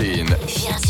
Virgin. Virgin.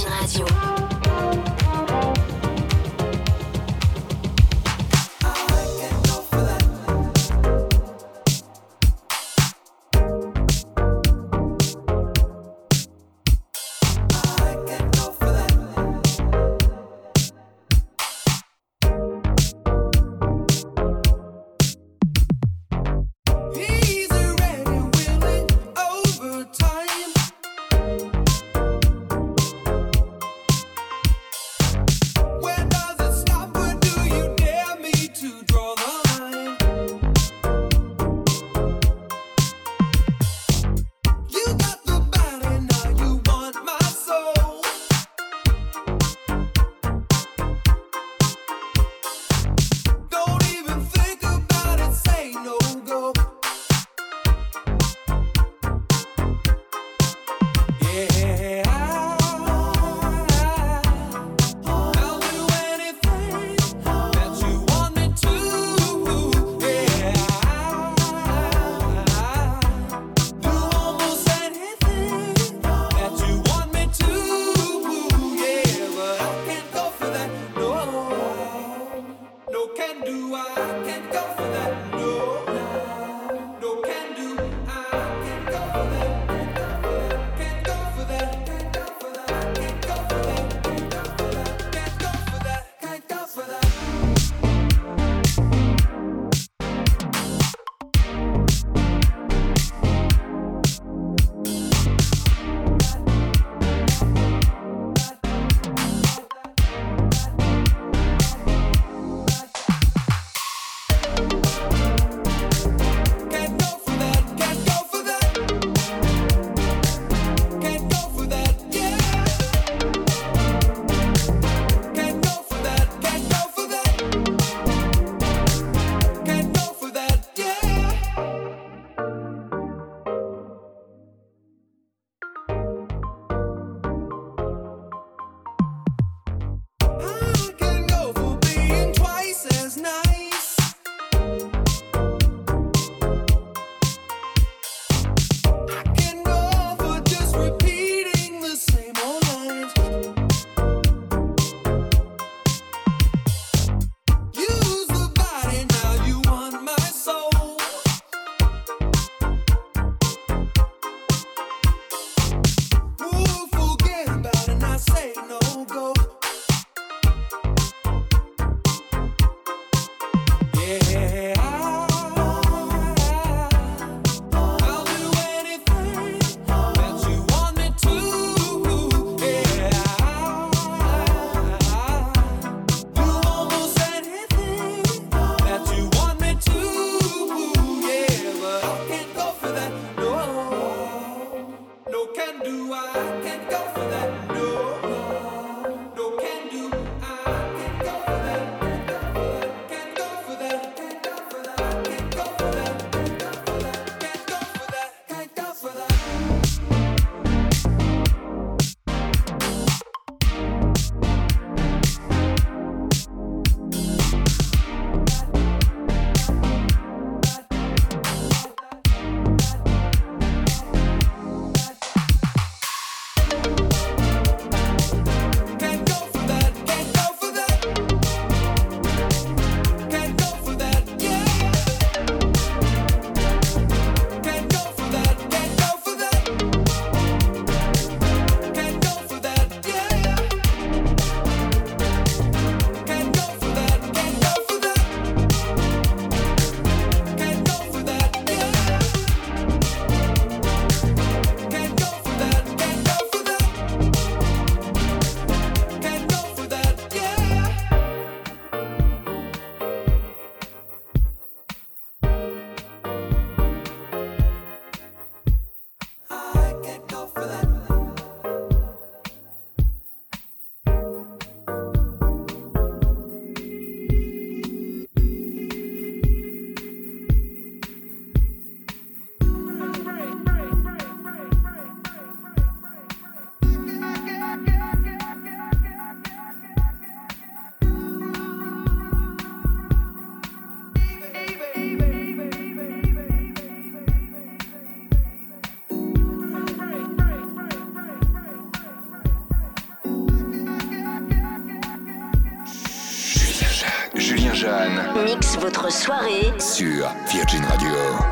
Sur Virgin Radio.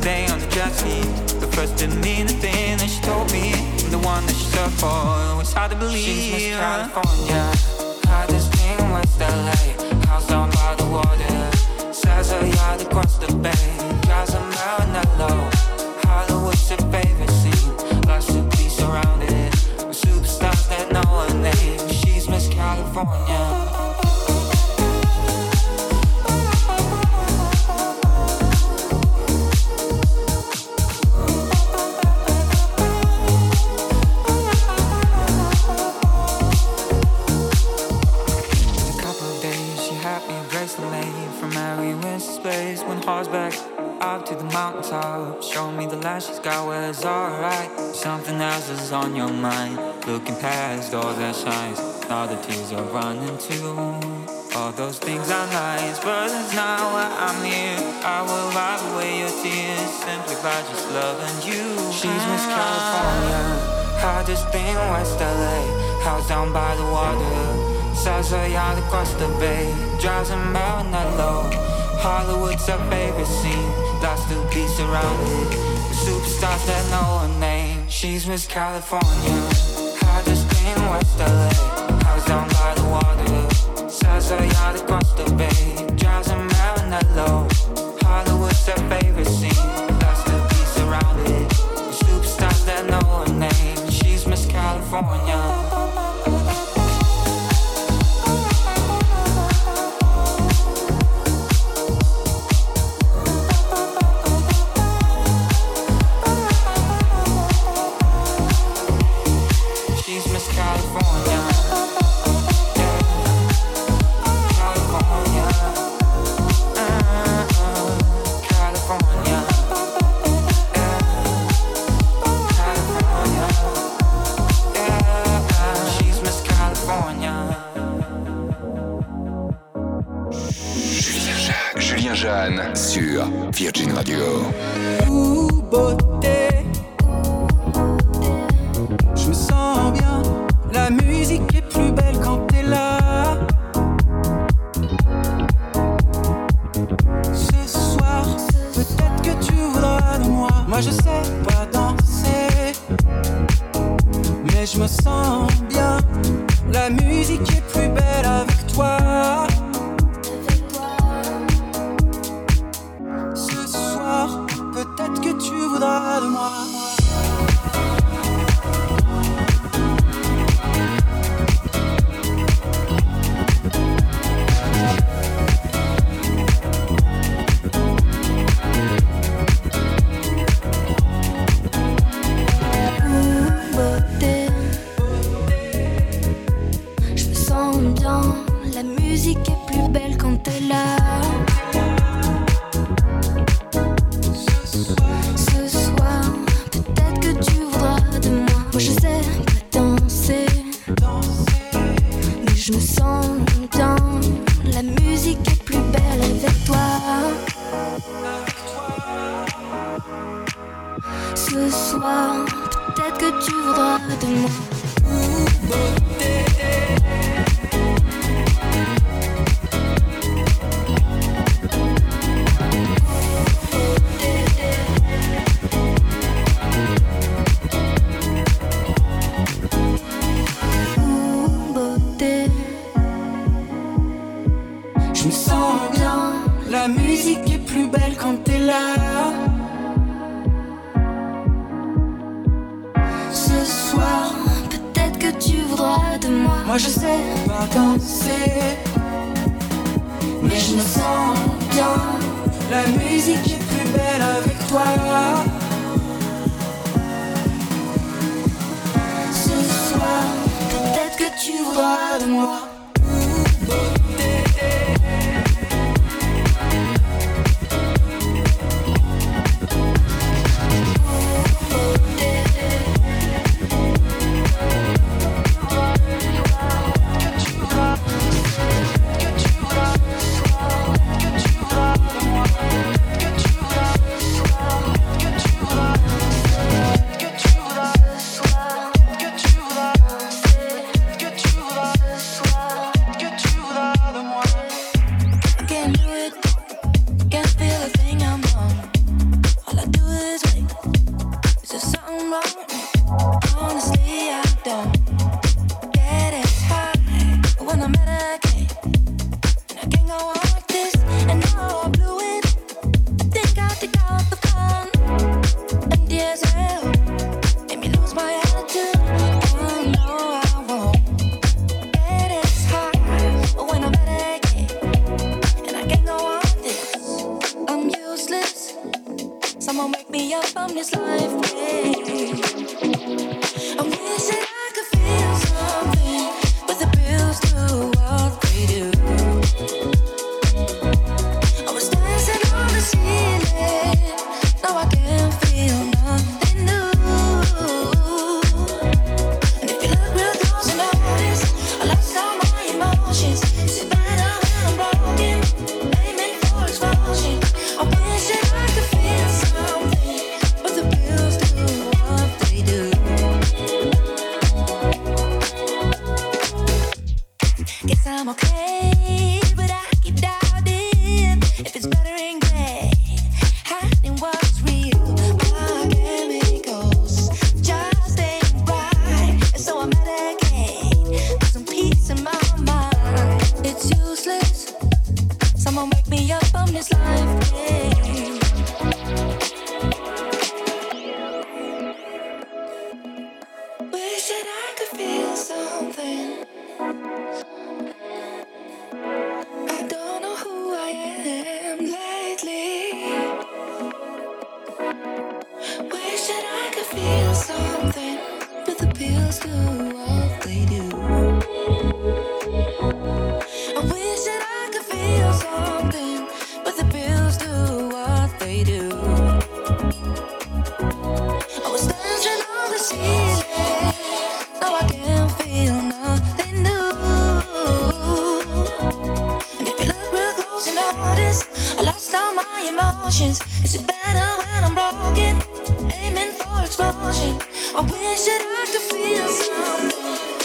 day on the jet ski. The first didn't mean a thing that she told me. I'm the one that she took for. It was hard to believe. She's Miss California. Hottest thing was the light. I this been West LA, house down by the water. Sells a yacht across the bay, drives a Marinello. Hollywood's our favorite scene, lost to be surrounded. With superstars that know her name, she's Miss California. I this been West LA, house down by the water. Sells a yacht across the bay, drives a Marinello. ce soir. Peut-être que tu voudras de moi. I lost all my emotions. Is it better when I'm broken? Aiming for explosion. I wish that I could feel something.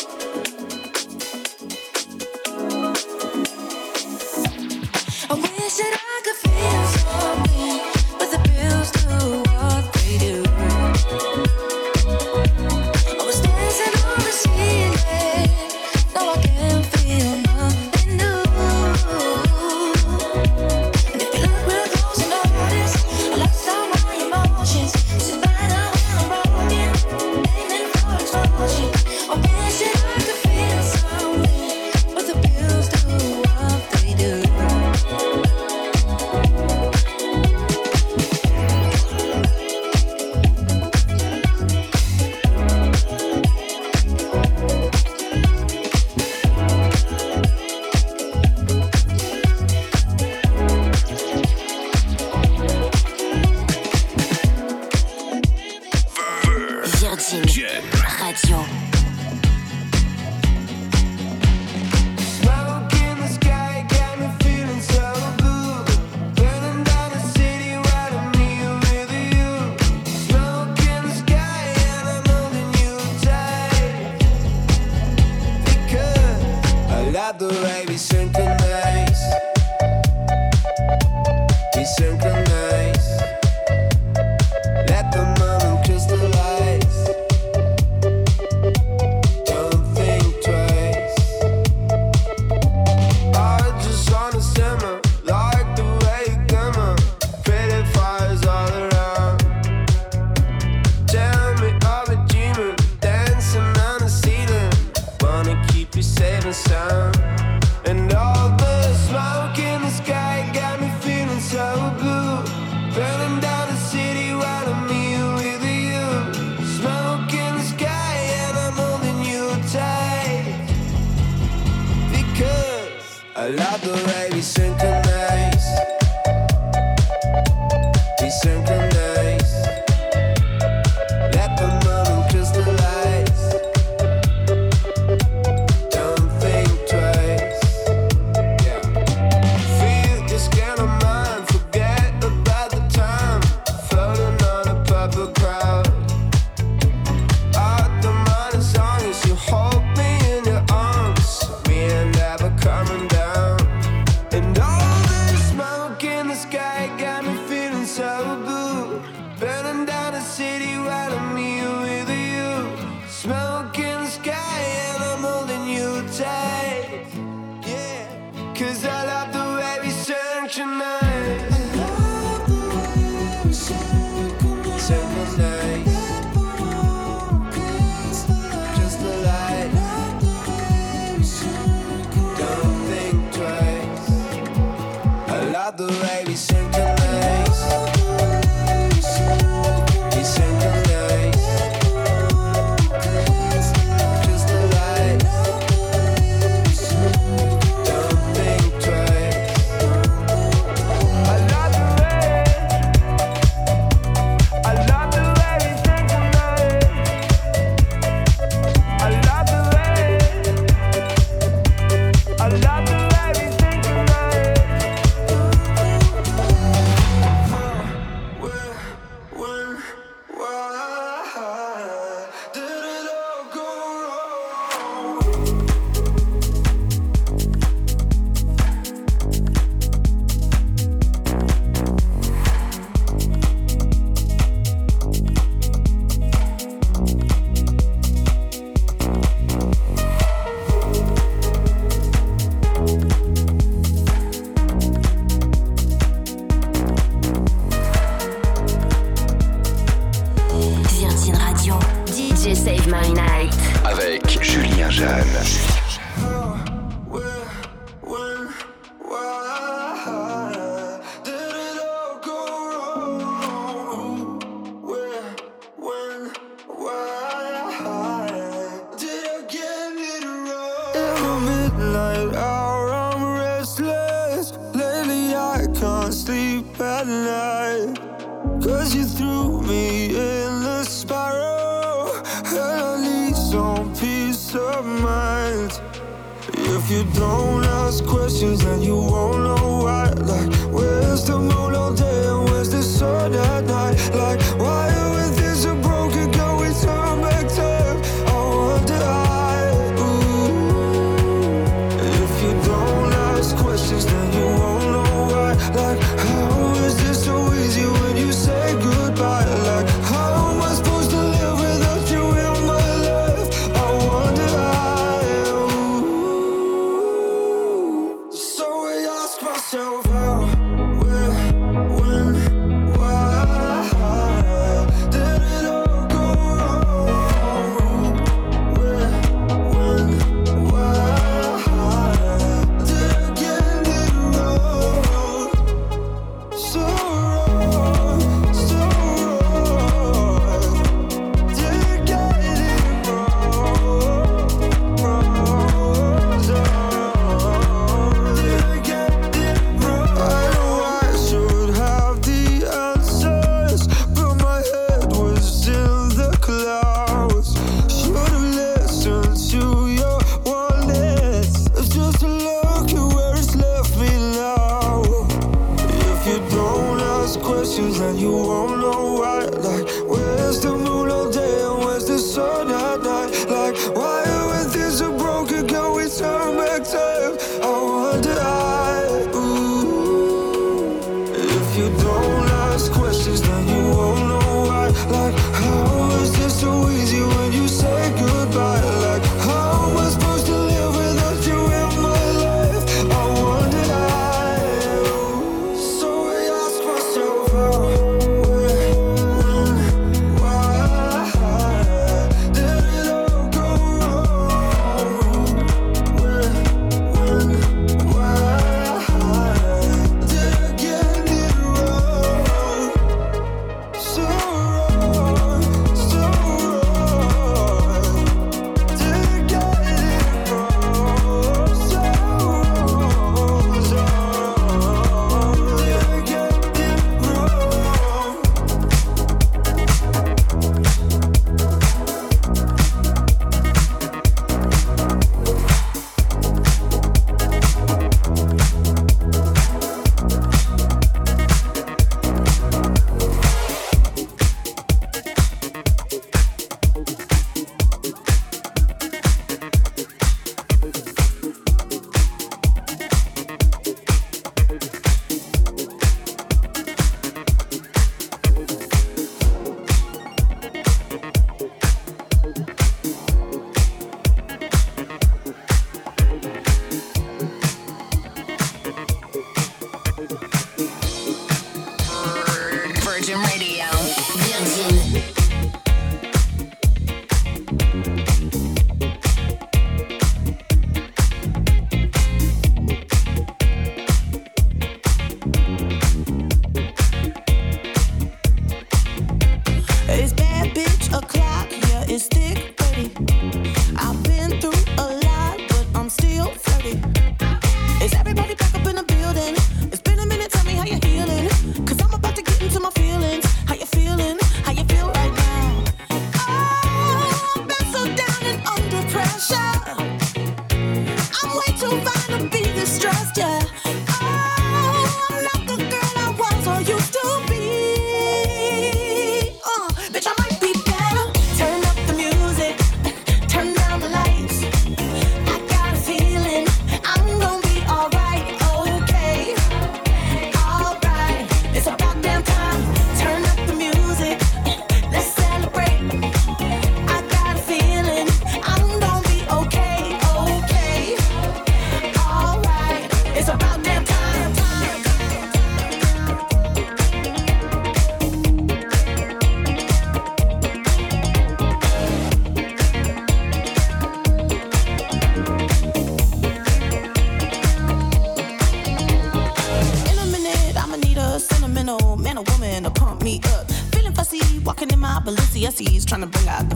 Trying to bring out the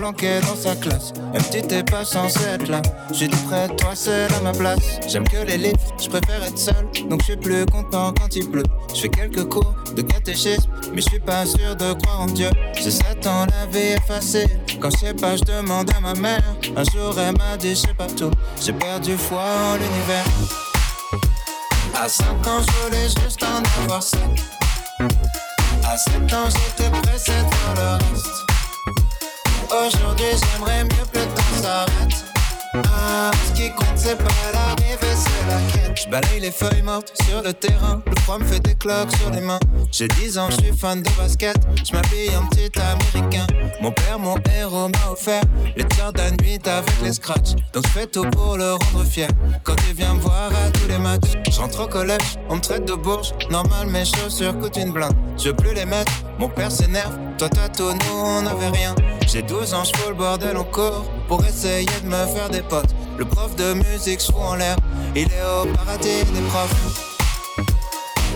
planquer dans sa classe. Même si t'es pas censé être là, je suis près de toi, c'est à ma place. J'aime que les livres, je préfère être seul, donc je suis plus content quand il pleut. Je fais quelques cours de catéchisme, mais je suis pas sûr de croire en Dieu. J'ai 7 ans, la vie est facile. Quand je sais pas, je demande à ma mère. Un jour, elle m'a dit, je sais pas tout. J'ai perdu foi en l'univers. À 5 ans, je voulais juste en avoir 5. À 7 ans, j'étais pressé de faire le reste. Aujourd'hui, j'aimerais mieux que le temps s'arrête. Ah, ce qui compte, c'est pas l'arrivée, c'est la quête. Je balaye les feuilles mortes sur le terrain. Me fait des cloques sur les mains. J'ai 10 ans, je suis fan de basket. Je m'habille en petit américain. Mon père, mon héros, m'a offert les Jordan 8 avec les scratchs. Donc je fais tout pour le rendre fier. Quand il vient me voir à tous les matchs, je rentre au collège, on me traite de bourge. Normal, mes chaussures coûtent une blinde. Je veux plus les mettre, mon père s'énerve. Toi, t'as tout, nous, on n'avait rien. J'ai 12 ans, je fous le bordel en cours pour essayer de me faire des potes. Le prof de musique, je en l'air. Il est au paradis des profs.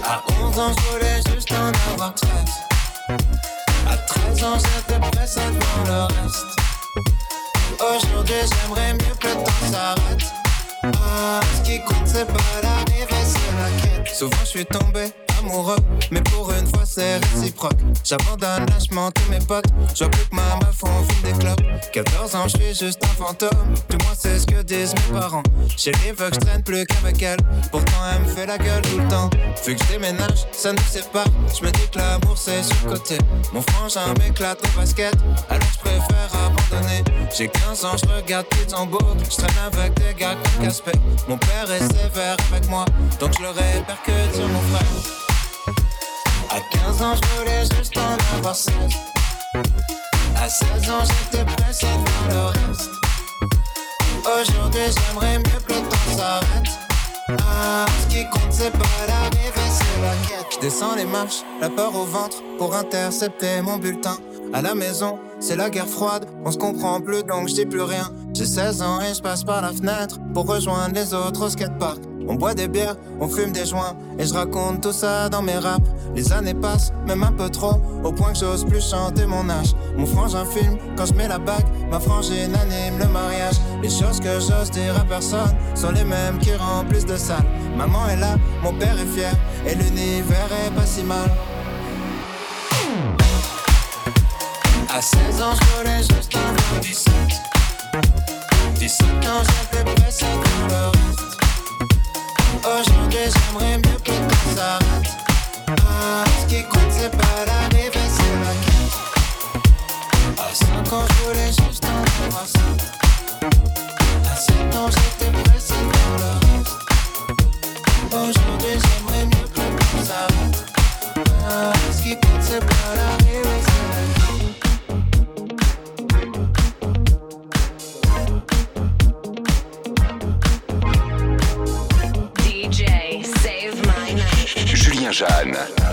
À 11 ans, je voulais juste en avoir 13. À 13 ans, j'étais pressé devant le reste. Aujourd'hui, j'aimerais mieux que le temps s'arrête. Ah, ce qui compte, c'est pas l'arrivée, c'est la quête. Souvent, je suis tombé amoureux, mais pour une fois, c'est réciproque. J'abandonne lâchement tous mes potes. Je plus que ma meuf, on fume des clopes. 14 ans, je suis juste un fantôme. Du moins, c'est ce que disent mes parents. Chérie veut que je traîne plus qu'avec elle. Pourtant, elle me fait la gueule tout le temps. Vu que je déménage, ça nous sépare. Je me dis que l'amour, c'est sur le côté. Mon frangin m'éclate au basket. Alors, je préfère abandonner. J'ai 15 ans, je regarde Pittsburgh. Je traîne avec des gars comme Casper. Mon père est sévère avec moi. Donc, je le répercute sur mon frère. À 15 ans, je voulais juste en avoir 16. À 16 ans, j'étais pressé de faire le reste. Aujourd'hui, j'aimerais mieux que le temps s'arrête. Ah, ce qui compte c'est pas l'arrivée, c'est la quête. Je descends les marches, la peur au ventre pour intercepter mon bulletin. À la maison, c'est la guerre froide, on se comprend plus donc je dis plus rien. J'ai 16 ans et je passe par la fenêtre pour rejoindre les autres au skatepark. On boit des bières, on fume des joints et je raconte tout ça dans mes raps. Les années passent, même un peu trop, au point que j'ose plus chanter mon âge. Mon frangin filme quand je mets la bague, ma frangine anime le mariage. Les choses que j'ose dire à personne sont les mêmes qui remplissent de salles. Maman est là, mon père est fier et l'univers est pas si mal. À 16 ans, je voulais juste avoir 17. 17 ans, pressé pour le reste. Aujourd'hui, j'aimerais mieux que tout s'arrête. Ah, ce qui compte, c'est pas c'est la quête. À 5 ans, je voulais juste en avoir 7. À 7 ans, j'étais pressé pour le reste. Aujourd'hui, j'aimerais mieux que tout. Ah, qui compte, c'est pas Jeanne.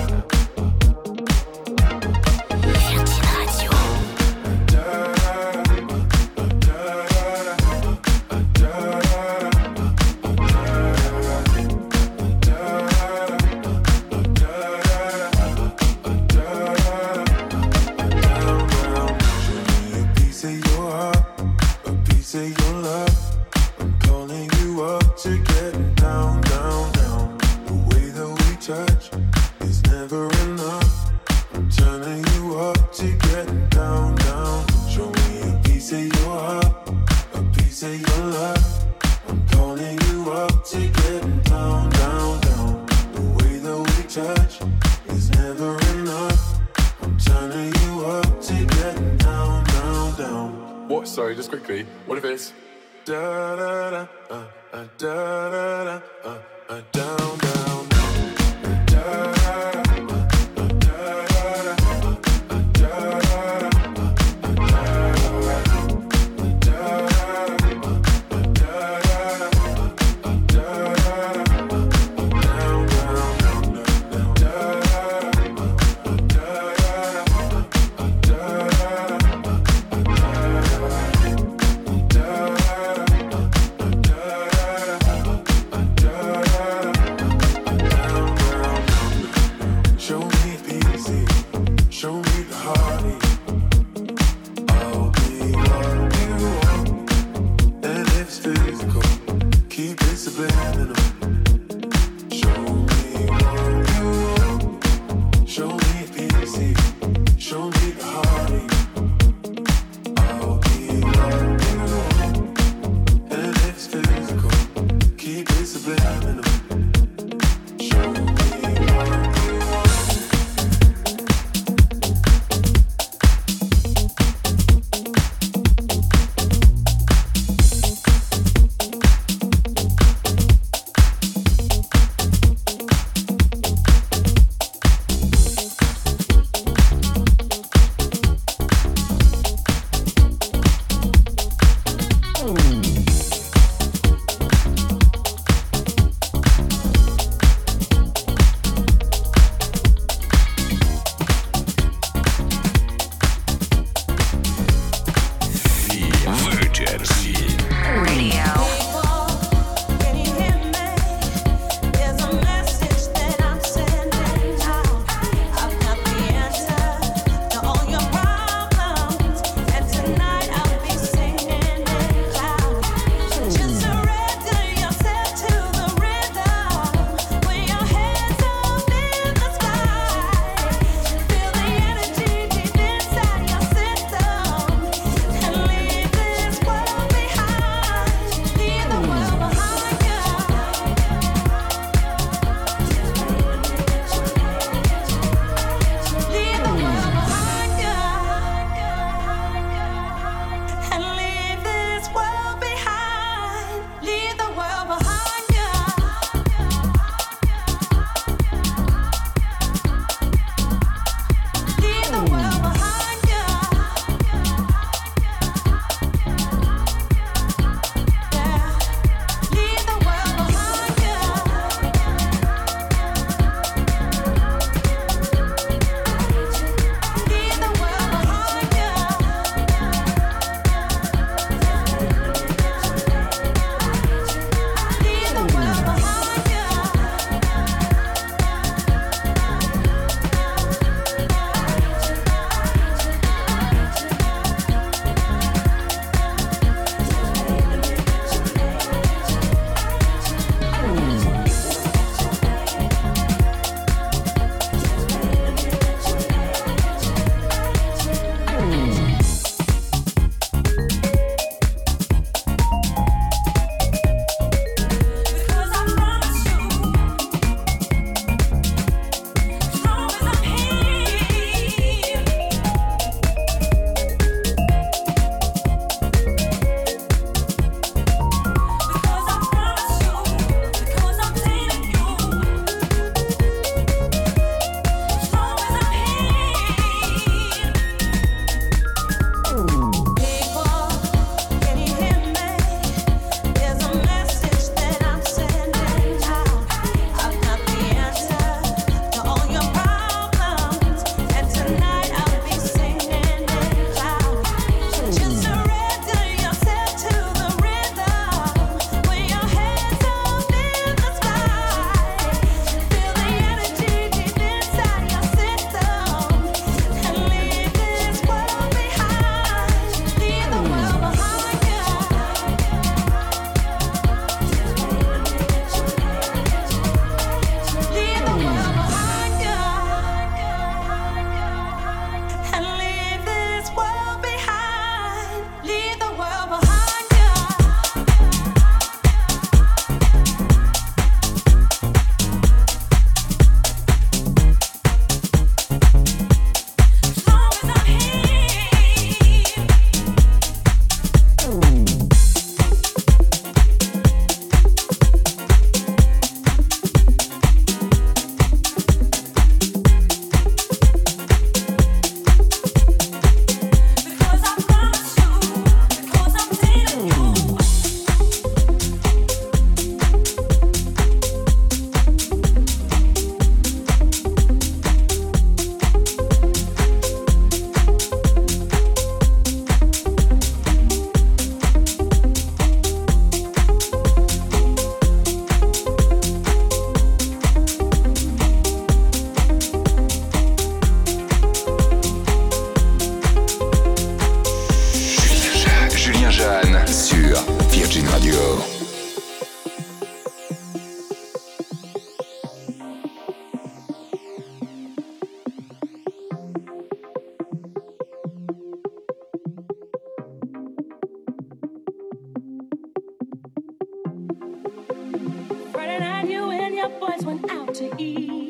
Eat.